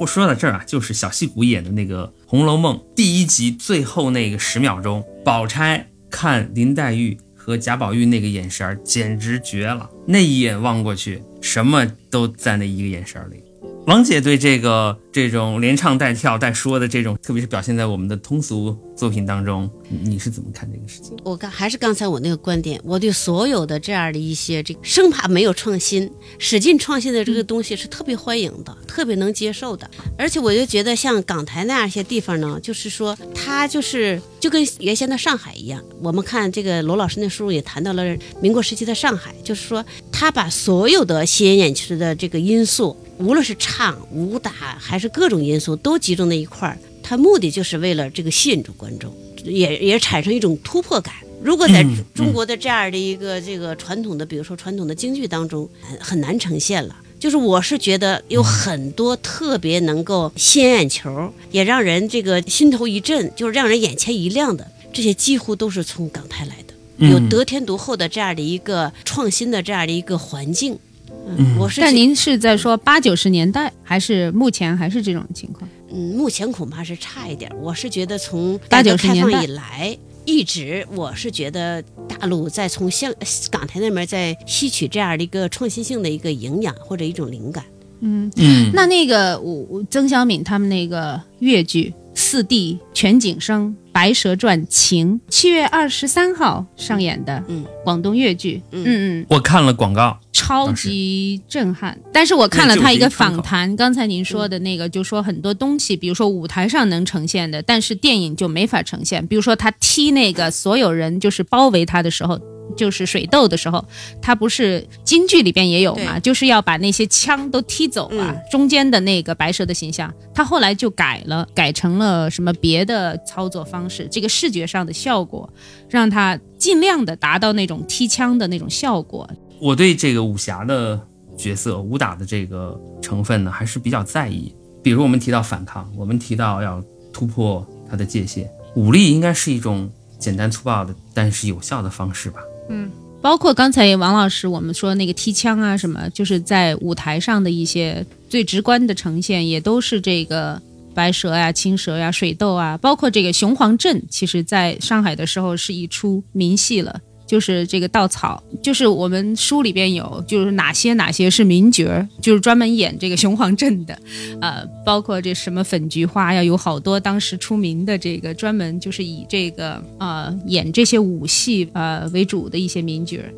我说到这儿啊，就是小戏骨演的那个《红楼梦》第一集最后那个十秒钟，宝钗看林黛玉和贾宝玉那个眼神简直绝了，那一眼望过去，什么都在那一个眼神里。王姐对这个这种连唱带跳带说的这种，特别是表现在我们的通俗作品当中，你你是怎么看这个事情？我刚还是刚才我那个观点，我对所有的这样的一些这个生怕没有创新、使劲创新的这个东西是特别欢迎的，特别能接受的。而且我就觉得像港台那样一些地方呢，就是说它就是就跟原先的上海一样。我们看这个罗老师那书也谈到了民国时期的上海，就是说他把所有的吸引眼球的这个因素，无论是唱、武打还是各种因素，都集中在一块儿。他目的就是为了这个吸引住观众，也也产生一种突破感。如果在嗯中国的这样的一个这个传统的，比如说传统的京剧当中，很很难呈现了。就是我是觉得有很多特别能够吸引眼球，也让人这个心头一震，就是让人眼前一亮的，这些几乎都是从港台来的，有嗯得天独厚的这样的一个创新的这样的一个环境。嗯，我是觉但您是在说八九十年代，还是目前还是这种情况？嗯，目前恐怕是差一点儿。我是觉得从八九十年代开放以来，一直我是觉得大陆在从香港台那边在吸取这样的一个创新性的一个营养或者一种灵感。嗯，嗯，那那个我我曾小敏他们那个粤剧《四弟全景声》《白蛇传·情》，七月二十三号上演的，嗯，广东粤剧，嗯嗯嗯，我看了广告，超级震撼。但是我看了他一个访谈，刚才您说的那个，就说很多东西，比如说舞台上能呈现的，但是电影就没法呈现。比如说他踢那个所有人就是包围他的时候。就是水斗的时候，他不是京剧里边也有嘛，就是要把那些枪都踢走啊。嗯中间的那个白蛇的形象，他后来就改了，改成了什么别的操作方式，这个视觉上的效果，让他尽量的达到那种踢枪的那种效果。我对这个武侠的角色、武打的这个成分呢，还是比较在意。比如我们提到反抗，我们提到要突破他的界限，武力应该是一种简单粗暴的，但是有效的方式吧。嗯包括刚才王老师我们说那个踢枪啊什么，就是在舞台上的一些最直观的呈现，也都是这个白蛇呀、青蛇呀、水斗啊，包括这个雄黄阵，其实在上海的时候是一出名戏了。就是这个稻草，就是我们书里边有，就是哪些哪些是名角儿，就是专门演这个雄黄镇的，呃，包括这什么粉菊花呀，有好多当时出名的这个专门就是以这个呃演这些武戏呃为主的一些名角儿。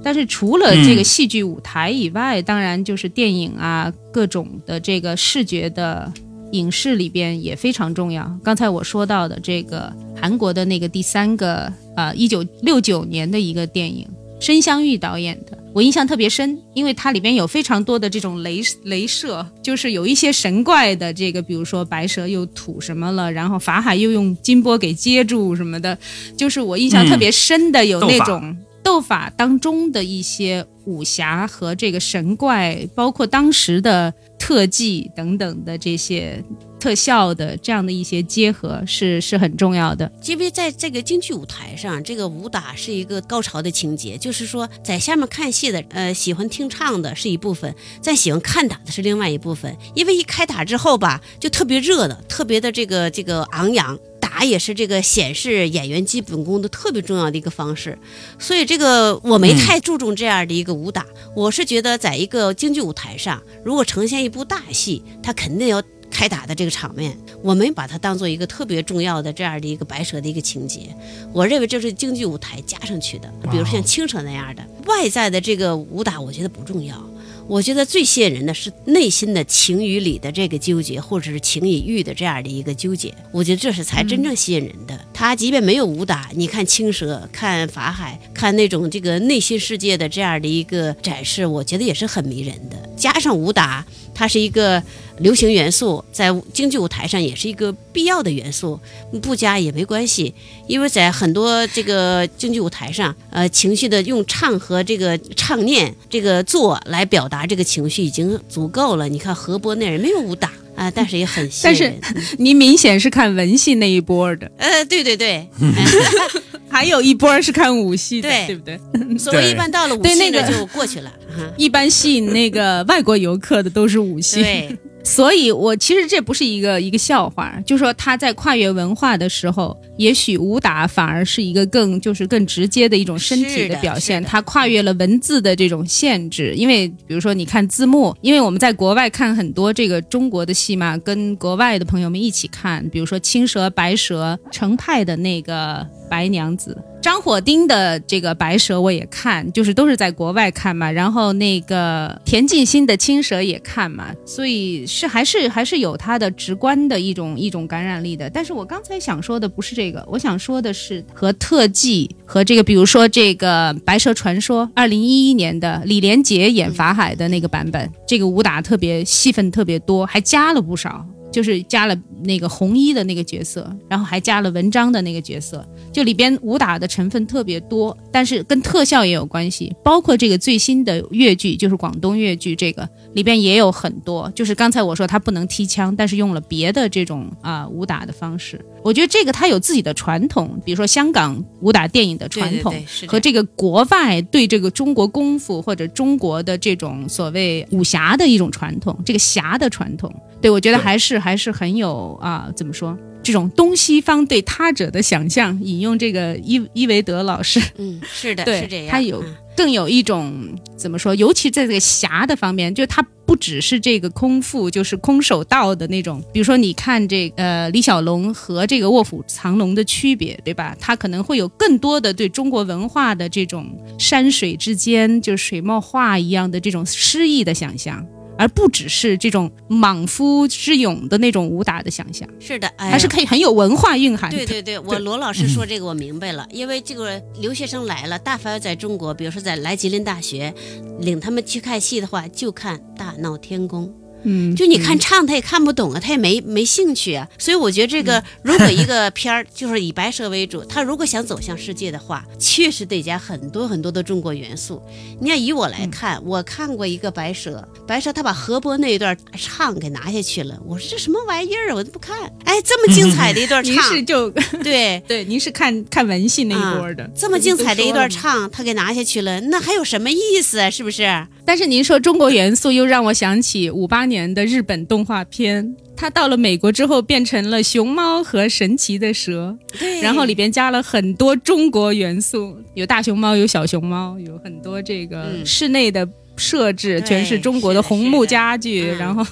但是除了这个戏剧舞台以外，当然就是电影啊，各种的这个视觉的影视里边也非常重要。刚才我说到的这个韩国的那个第三个呃一九六九年的一个电影，申香玉导演的，我印象特别深，因为它里边有非常多的这种镭镭射，就是有一些神怪的这个，比如说白蛇又吐什么了，然后法海又用金波给接住什么的，就是我印象特别深的有那种。斗法当中的一些武侠和这个神怪，包括当时的特技等等的这些特效的这样的一些结合是是很重要的。因为在这个京剧舞台上，这个武打是一个高潮的情节，就是说在下面看戏的，呃，喜欢听唱的是一部分，在喜欢看打的是另外一部分。因为一开打之后吧，就特别热的，特别的这个这个昂扬。打也是这个显示演员基本功的特别重要的一个方式，所以这个我没太注重这样的一个武打。我是觉得在一个京剧舞台上，如果呈现一部大戏，它肯定要开打的这个场面，我们把它当做一个特别重要的这样的一个白蛇的一个情节。我认为这是京剧舞台加上去的，比如像青蛇那样的外在的这个武打，我觉得不重要。我觉得最吸引人的是内心的情与理的这个纠结，或者是情与欲的这样的一个纠结。我觉得这是才真正吸引人的。他即便没有武打，你看青蛇、看法海、看那种这个内心世界的这样的一个展示，我觉得也是很迷人的。加上武打，它是一个流行元素，在京剧舞台上也是一个必要的元素，不加也没关系。因为在很多这个京剧舞台上，呃，情绪的用唱和这个唱念、这个做来表达这个情绪已经足够了。你看何伯那人没有武打啊、但是也很吸引但是人。<laughs> 您明显是看文戏那一波的，呃，对对对，<laughs> <laughs> 还有一波是看武戏的，对对不对？所以一般到了武戏那个就过去了。哈一般吸引那个外国游客的都是武戏。对，所以，我其实这不是一个一个笑话，就说他在跨越文化的时候，也许武打反而是一个更就是更直接的一种身体的表现，是的它跨越了文字的这种限制。因为比如说你看字幕，因为我们在国外看很多这个中国的戏嘛，跟国外的朋友们一起看，比如说青蛇、白蛇、程派的那个白娘子。张火丁的这个白蛇我也看，就是都是在国外看嘛，然后那个田沁鑫的青蛇也看嘛，所以是还是还是有它的直观的一种一种感染力的。但是我刚才想说的不是这个，我想说的是和特技和这个，比如说这个《白蛇传说》，二零一一年的李连杰演法海的那个版本，这个武打特别戏份特别多，还加了不少。就是加了那个红衣的那个角色，然后还加了文章的那个角色，就里边武打的成分特别多，但是跟特效也有关系。包括这个最新的越剧，就是广东越剧，这个里边也有很多。就是刚才我说他不能踢枪，但是用了别的这种啊、武打的方式。我觉得这个它有自己的传统，比如说香港武打电影的传统，和这个国外对这个中国功夫或者中国的这种所谓武侠的一种传统，这个侠的传统，对我觉得还是还是很有啊，怎么说？这种东西方对他者的想象，引用这个伊伊维德老师，嗯，是的，对是这样。他有嗯更有一种怎么说？尤其在这个侠的方面，就他不只是这个空腹，就是空手道的那种。比如说，你看这呃李小龙和这个卧虎藏龙的区别，对吧？他可能会有更多的对中国文化的这种山水之间，就是水墨画一样的这种诗意的想象。而不只是这种莽夫之勇的那种武打的想象，是的，哎还是可以很有文化蕴含的。对对对，我罗老师说这个我明白了，因为这个留学生来了，大凡在中国，比如说在来吉林大学，领他们去看戏的话，就看《大闹天宫》。嗯，就你看唱，他也看不懂啊，他也没没兴趣啊。所以我觉得这个，<laughs> 如果一个片儿就是以白蛇为主，他如果想走向世界的话，确实得加很多很多的中国元素。你看，以我来看，我看过一个白蛇，白蛇他把河伯那一段唱给拿下去了，我说这什么玩意儿啊，我都不看。哎，这么精彩的一段唱 <laughs> 您，是就 <laughs> 对。对，您是看看文戏那一波的，啊这么精彩的一段。唱，他给拿下去了，那还有什么意思啊？是不是？但是您说中国元素，又让我想起五八年的日本动画片，它到了美国之后变成了熊猫和神奇的蛇，对。然后里边加了很多中国元素，有大熊猫，有小熊猫，有很多这个嗯。室内的设置，对全是中国的红木家具，嗯然后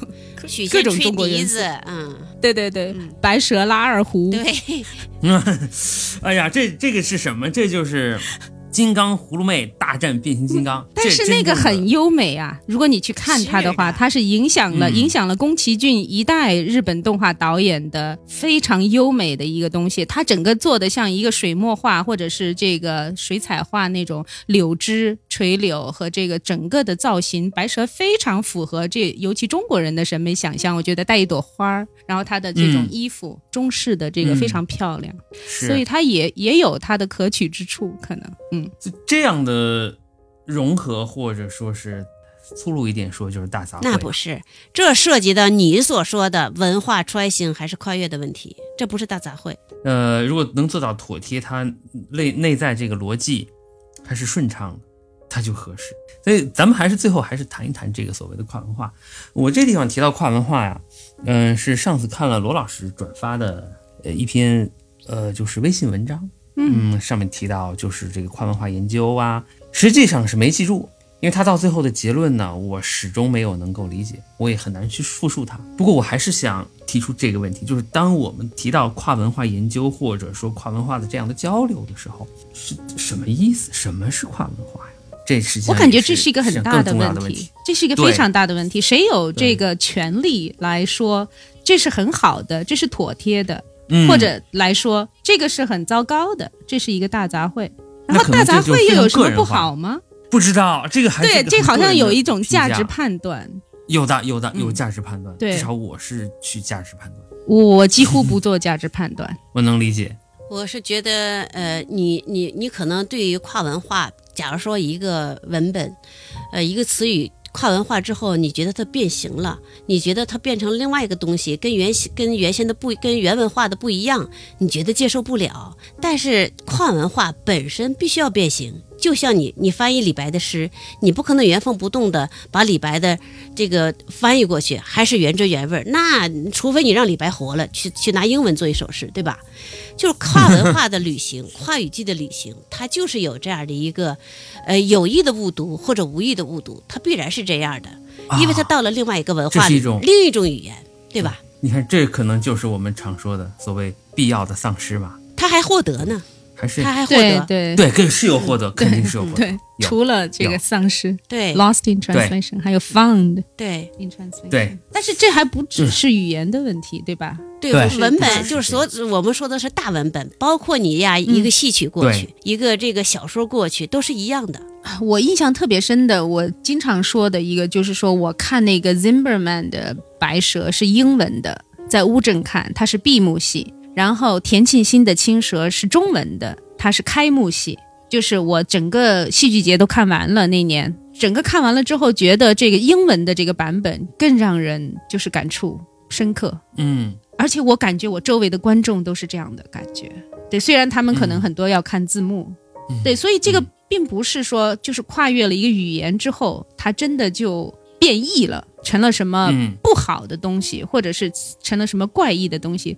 各种中国元素，嗯，对对对，嗯。白蛇拉二胡，对，<laughs> 哎呀，这这个是什么？这就是金刚葫芦妹大战变形金刚。但是那个很优美啊！如果你去看它的话，它是影响了、嗯影响了宫崎骏一代日本动画导演的非常优美的一个东西。它整个做的像一个水墨画或者是这个水彩画那种柳枝、垂柳和这个整个的造型，白蛇非常符合这尤其中国人的审美想象。我觉得带一朵花儿，然后它的这种嗯衣服、中式的这个嗯非常漂亮，是所以它也也有它的可取之处，可能嗯。这这样的融合，或者说是粗鲁一点说，就是大杂烩。那不是，这涉及到你所说的文化穿行还是跨越的问题，这不是大杂烩。呃，如果能做到妥帖，它内内在这个逻辑还是顺畅的，它就合适。所以咱们还是最后还是谈一谈这个所谓的跨文化。我这地方提到跨文化呀，嗯、是上次看了罗老师转发的呃一篇呃就是微信文章，嗯，上面提到就是这个跨文化研究啊，实际上是没记住。因为他到最后的结论呢，我始终没有能够理解，我也很难去复述它。不过我还是想提出这个问题，就是当我们提到跨文化研究或者说跨文化的这样的交流的时候，是什么意思？什么是跨文化呀？这实际上我感觉这是一个很大的问题，这是一个非常大的问题。谁有这个权利来说这是很好的，这是妥帖的，嗯或者来说这个是很糟糕的，这是一个大杂烩。然后大杂烩又有什么不好吗？不知道这个还对，这好像有一种价值判断。有的有的有嗯价值判断，对至少我是去价值判断，我几乎不做价值判断。<laughs> 我能理解。我是觉得，呃，你你你可能对于跨文化，假如说一个文本，呃，一个词语跨文化之后，你觉得它变形了，你觉得它变成另外一个东西，跟原先跟原先的不跟原文化的不一样，你觉得接受不了。但是跨文化本身必须要变形，就像你你翻译李白的诗，你不可能原封不动的把李白的这个翻译过去，还是原汁原味儿。那除非你让李白活了，去去拿英文做一首诗，对吧？<laughs> 就是跨文化的旅行，跨语境的旅行，它就是有这样的一个，呃，有意的误读或者无意的误读，它必然是这样的，因为它到了另外一个文化里，这是一种另一种语言，对吧？你看，这可能就是我们常说的所谓必要的丧失吧？他还获得呢，还是他还获得，对。对对，更是有获得，肯定是有获得。对，除了这个丧失对。（lost in translation），还有 found 对。In translation。对，但是这还不只是语言的问题，对吧？对，文本就是所我们说的是大文本，包括你呀一个戏曲过去，一个这个小说过去，都是一样的。我印象特别深的，我经常说的一个就是说，我看那个 Zimmerman 的《白蛇》是英文的，在乌镇看，它是闭幕戏；然后田沁鑫的《青蛇》是中文的，它是开幕戏。就是我整个戏剧节都看完了，那年整个看完了之后，觉得这个英文的这个版本更让人就是感触深刻。嗯，而且我感觉我周围的观众都是这样的感觉。对，虽然他们可能嗯很多要看字幕，嗯对，所以这个嗯并不是说就是跨越了一个语言之后，它真的就变异了，成了什么嗯不好的东西，或者是成了什么怪异的东西。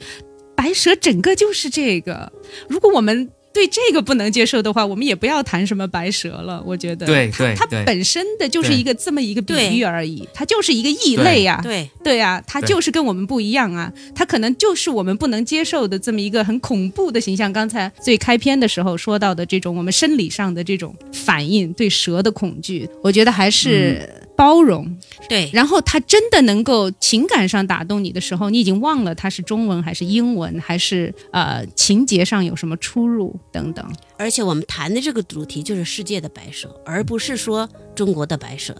白蛇整个就是这个，如果我们对这个不能接受的话，我们也不要谈什么白蛇了。我觉得，对它它对。对本身的就是一个这么一个比喻而已，它就是一个异类呀、对，对啊，它就是跟我们不一样啊，它可能就是我们不能接受的这么一个很恐怖的形象。刚才最开篇的时候说到的这种我们生理上的这种反应，对蛇的恐惧，我觉得还是包容。对，然后他真的能够情感上打动你的时候，你已经忘了他是中文还是英文，还是呃情节上有什么出入等等。而且我们谈的这个主题就是世界的白蛇，而不是说中国的白蛇。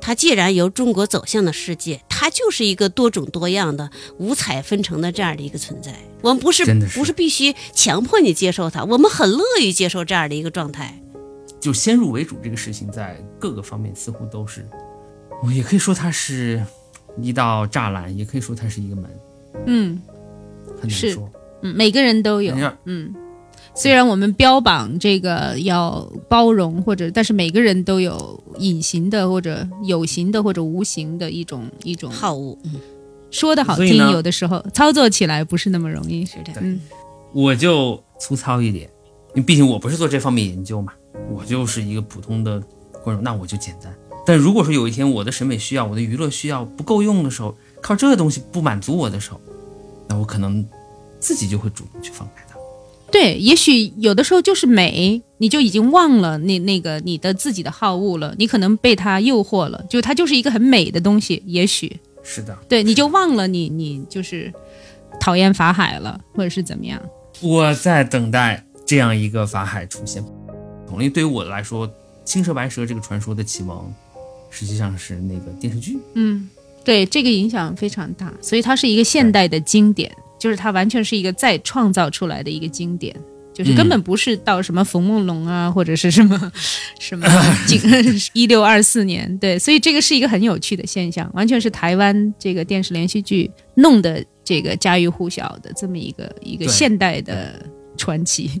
它既然由中国走向了世界，它就是一个多种多样的、五彩纷呈的这样的一个存在。我们不是是不是必须强迫你接受它，我们很乐于接受这样的一个状态。就先入为主这个事情，在各个方面似乎都是，我也可以说它是一道栅栏，也可以说它是一个门，嗯很难说。嗯，每个人都有嗯，虽然我们标榜这个要包容，或者但是每个人都有隐形的或者有形的或者无形的一种一种好恶，嗯，说的好听，有的时候操作起来不是那么容易。是的，嗯我就粗糙一点，因为毕竟我不是做这方面研究嘛，我就是一个普通的观众，那我就简单。但如果说有一天我的审美需要、我的娱乐需要不够用的时候，靠这个东西不满足我的时候，那我可能自己就会主动去放开它。对，也许有的时候就是美，你就已经忘了那那个你的自己的好恶了，你可能被它诱惑了，就它就是一个很美的东西，也许是的，对，你就忘了你你就是讨厌法海了，或者是怎么样。我在等待这样一个法海出现。因为对于我来说，青蛇白蛇这个传说的启蒙，实际上是那个电视剧。嗯，对，这个影响非常大，所以它是一个现代的经典，就是它完全是一个再创造出来的一个经典。就是根本不是到什么冯梦龙啊，或者是什么 <laughs> 什么 <laughs> <laughs> 一六二四年，对，所以这个是一个很有趣的现象，完全是台湾这个电视连续剧弄的这个家喻户晓的这么一个一个现代的传奇。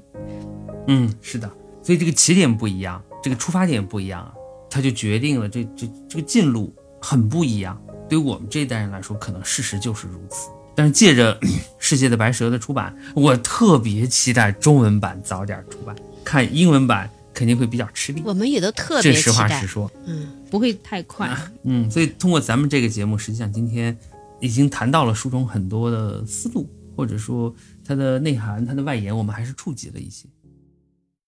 嗯，是的，所以这个起点不一样，这个出发点不一样啊，它就决定了这这这个进路很不一样。对于我们这一代人来说，可能事实就是如此。但是借着 <clears throat>《世界的白蛇》的出版，我特别期待中文版早点出版，看英文版肯定会比较吃力。我们也都特别期这实话实。说，嗯，不会太快，嗯，所以通过咱们这个节目，实际上今天已经谈到了书中很多的思路，或者说它的内涵、它的外延，我们还是触及了一些。